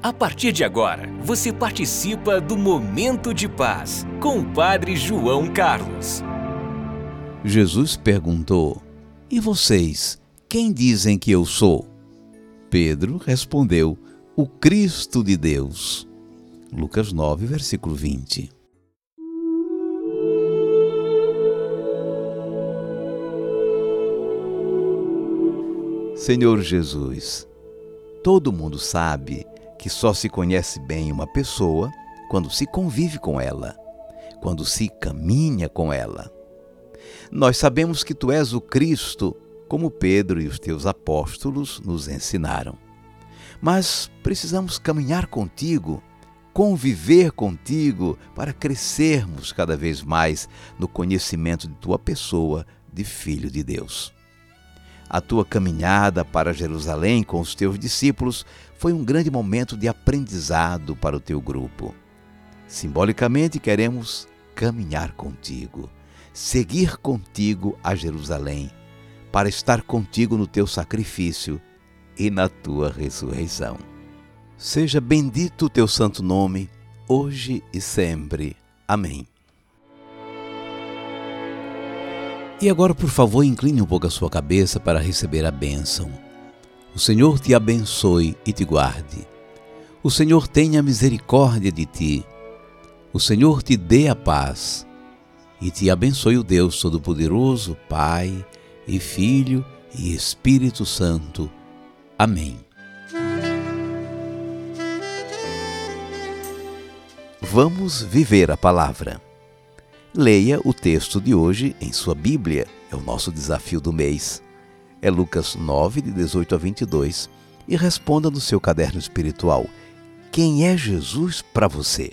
A partir de agora, você participa do Momento de Paz com o Padre João Carlos. Jesus perguntou: E vocês, quem dizem que eu sou? Pedro respondeu: O Cristo de Deus. Lucas 9, versículo 20. Senhor Jesus, todo mundo sabe que só se conhece bem uma pessoa quando se convive com ela, quando se caminha com ela. Nós sabemos que tu és o Cristo, como Pedro e os teus apóstolos nos ensinaram. Mas precisamos caminhar contigo, conviver contigo, para crescermos cada vez mais no conhecimento de tua pessoa de Filho de Deus. A tua caminhada para Jerusalém com os teus discípulos foi um grande momento de aprendizado para o teu grupo. Simbolicamente, queremos caminhar contigo, seguir contigo a Jerusalém, para estar contigo no teu sacrifício e na tua ressurreição. Seja bendito o teu santo nome, hoje e sempre. Amém. E agora, por favor, incline um pouco a sua cabeça para receber a bênção. O Senhor te abençoe e te guarde. O Senhor tenha misericórdia de ti. O Senhor te dê a paz. E te abençoe o Deus Todo-Poderoso, Pai e Filho e Espírito Santo. Amém. Vamos viver a palavra. Leia o texto de hoje em sua Bíblia, é o nosso desafio do mês. É Lucas 9, de 18 a 22, e responda no seu caderno espiritual: Quem é Jesus para você?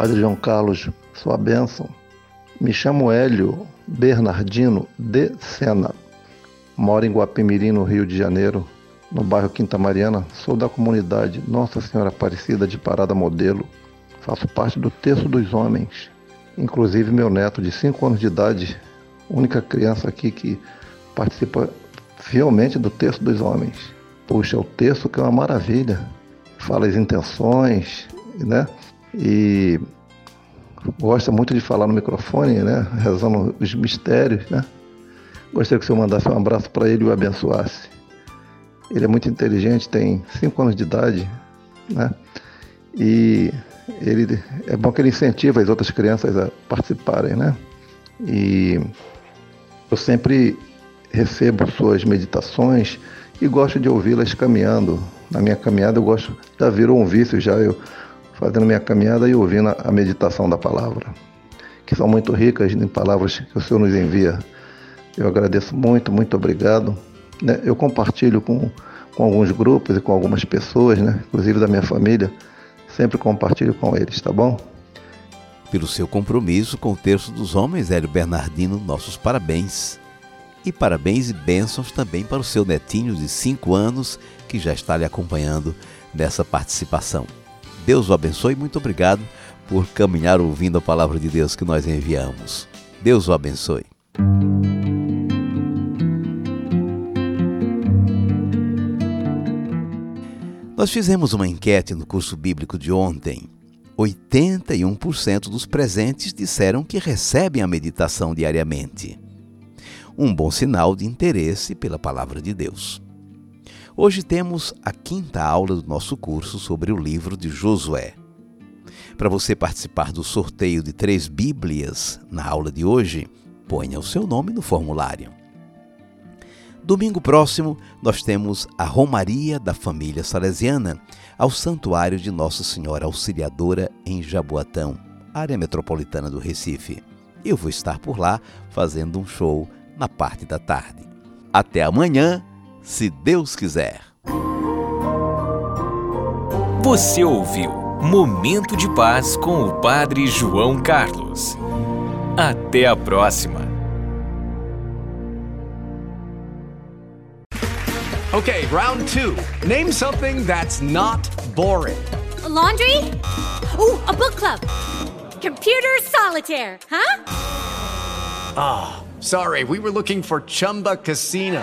Padre João Carlos, sua bênção. Me chamo Hélio Bernardino de Sena. Moro em Guapimirim, no Rio de Janeiro, no bairro Quinta Mariana. Sou da comunidade Nossa Senhora Aparecida de Parada Modelo. Faço parte do Terço dos Homens. Inclusive, meu neto, de 5 anos de idade, única criança aqui que participa fielmente do Terço dos Homens. Puxa, é o terço que é uma maravilha. Fala as intenções, né? E gosta muito de falar no microfone, né? Rezando os mistérios, né? Gostaria que o senhor mandasse um abraço para ele e o abençoasse. Ele é muito inteligente, tem 5 anos de idade, né? E ele é bom que ele incentiva as outras crianças a participarem, né? E eu sempre recebo suas meditações e gosto de ouvi-las caminhando. Na minha caminhada eu gosto, já virou um vício já eu fazendo minha caminhada e ouvindo a meditação da palavra, que são muito ricas em palavras que o Senhor nos envia. Eu agradeço muito, muito obrigado. Né? Eu compartilho com, com alguns grupos e com algumas pessoas, né? inclusive da minha família, sempre compartilho com eles, tá bom? Pelo seu compromisso com o Terço dos Homens, Hélio Bernardino, nossos parabéns. E parabéns e bênçãos também para o seu netinho de 5 anos, que já está lhe acompanhando nessa participação. Deus o abençoe e muito obrigado por caminhar ouvindo a palavra de Deus que nós enviamos. Deus o abençoe. Nós fizemos uma enquete no curso bíblico de ontem. 81% dos presentes disseram que recebem a meditação diariamente. Um bom sinal de interesse pela palavra de Deus. Hoje temos a quinta aula do nosso curso sobre o livro de Josué. Para você participar do sorteio de três Bíblias na aula de hoje, ponha o seu nome no formulário. Domingo próximo, nós temos a Romaria da Família Salesiana ao Santuário de Nossa Senhora Auxiliadora em Jaboatão, área metropolitana do Recife. Eu vou estar por lá fazendo um show na parte da tarde. Até amanhã, se Deus quiser. Você ouviu Momento de Paz com o Padre João Carlos. Até a próxima. Okay, round two. Name something that's not boring. A laundry? Ooh, a book club. Computer solitaire, huh? Ah, sorry, we were looking for Chumba Casino.